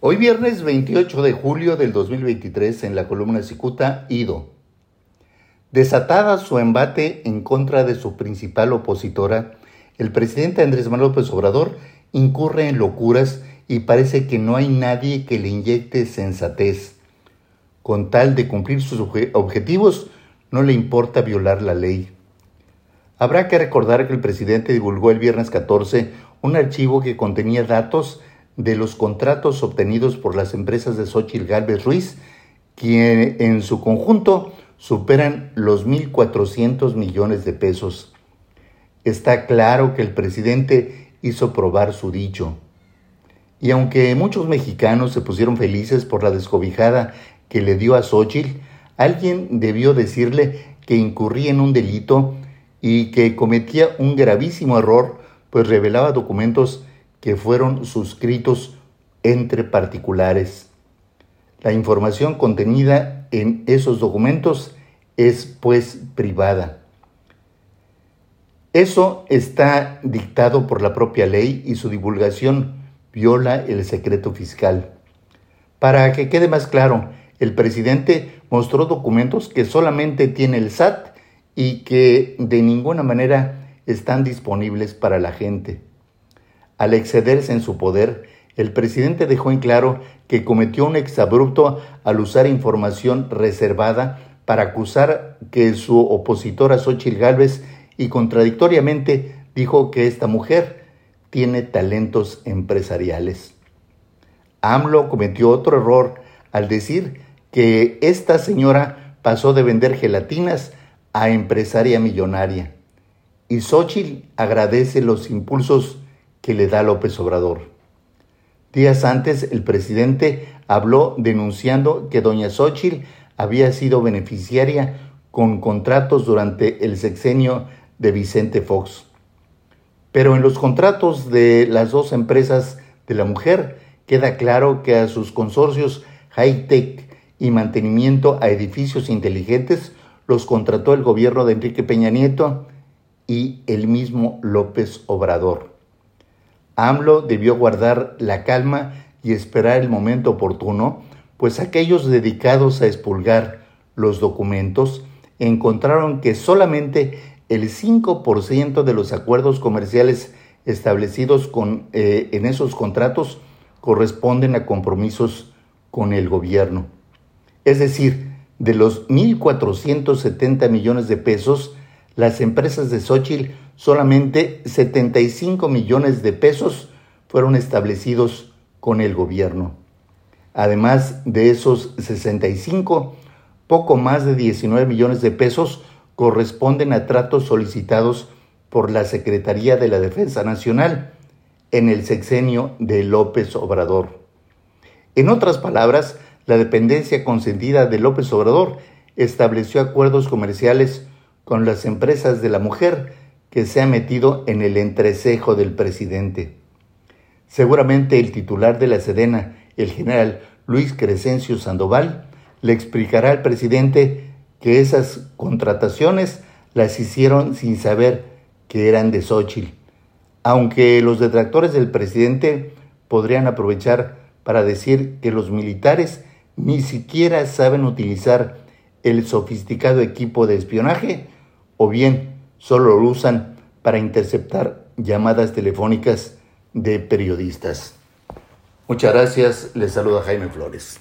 Hoy viernes 28 de julio del 2023 en la columna Cicuta, Ido. Desatada su embate en contra de su principal opositora, el presidente Andrés Manuel López Obrador incurre en locuras y parece que no hay nadie que le inyecte sensatez. Con tal de cumplir sus objetivos, no le importa violar la ley. Habrá que recordar que el presidente divulgó el viernes 14 un archivo que contenía datos de los contratos obtenidos por las empresas de Xochitl Galvez Ruiz, que en su conjunto superan los 1.400 millones de pesos. Está claro que el presidente hizo probar su dicho. Y aunque muchos mexicanos se pusieron felices por la descobijada que le dio a Xochitl, alguien debió decirle que incurría en un delito y que cometía un gravísimo error, pues revelaba documentos que fueron suscritos entre particulares. La información contenida en esos documentos es pues privada. Eso está dictado por la propia ley y su divulgación viola el secreto fiscal. Para que quede más claro, el presidente mostró documentos que solamente tiene el SAT y que de ninguna manera están disponibles para la gente. Al excederse en su poder, el presidente dejó en claro que cometió un exabrupto al usar información reservada para acusar que su opositora Xochitl Gálvez y contradictoriamente dijo que esta mujer tiene talentos empresariales. AMLO cometió otro error al decir que esta señora pasó de vender gelatinas a empresaria millonaria. Y Xochitl agradece los impulsos que le da López Obrador. Días antes, el presidente habló denunciando que doña Xochitl había sido beneficiaria con contratos durante el sexenio de Vicente Fox. Pero en los contratos de las dos empresas de la mujer queda claro que a sus consorcios high-tech y mantenimiento a edificios inteligentes los contrató el gobierno de Enrique Peña Nieto y el mismo López Obrador. AMLO debió guardar la calma y esperar el momento oportuno, pues aquellos dedicados a expulgar los documentos encontraron que solamente el 5% de los acuerdos comerciales establecidos eh, en esos contratos corresponden a compromisos con el gobierno. Es decir, de los 1.470 millones de pesos, las empresas de Xochitl solamente 75 millones de pesos fueron establecidos con el gobierno. Además de esos 65, poco más de 19 millones de pesos corresponden a tratos solicitados por la Secretaría de la Defensa Nacional en el sexenio de López Obrador. En otras palabras, la dependencia consentida de López Obrador estableció acuerdos comerciales con las empresas de la mujer que se ha metido en el entrecejo del presidente. Seguramente el titular de la Sedena, el general Luis Crescencio Sandoval, le explicará al presidente que esas contrataciones las hicieron sin saber que eran de Xochitl, aunque los detractores del presidente podrían aprovechar para decir que los militares ni siquiera saben utilizar el sofisticado equipo de espionaje o bien solo lo usan para interceptar llamadas telefónicas de periodistas. Muchas gracias, les saluda Jaime Flores.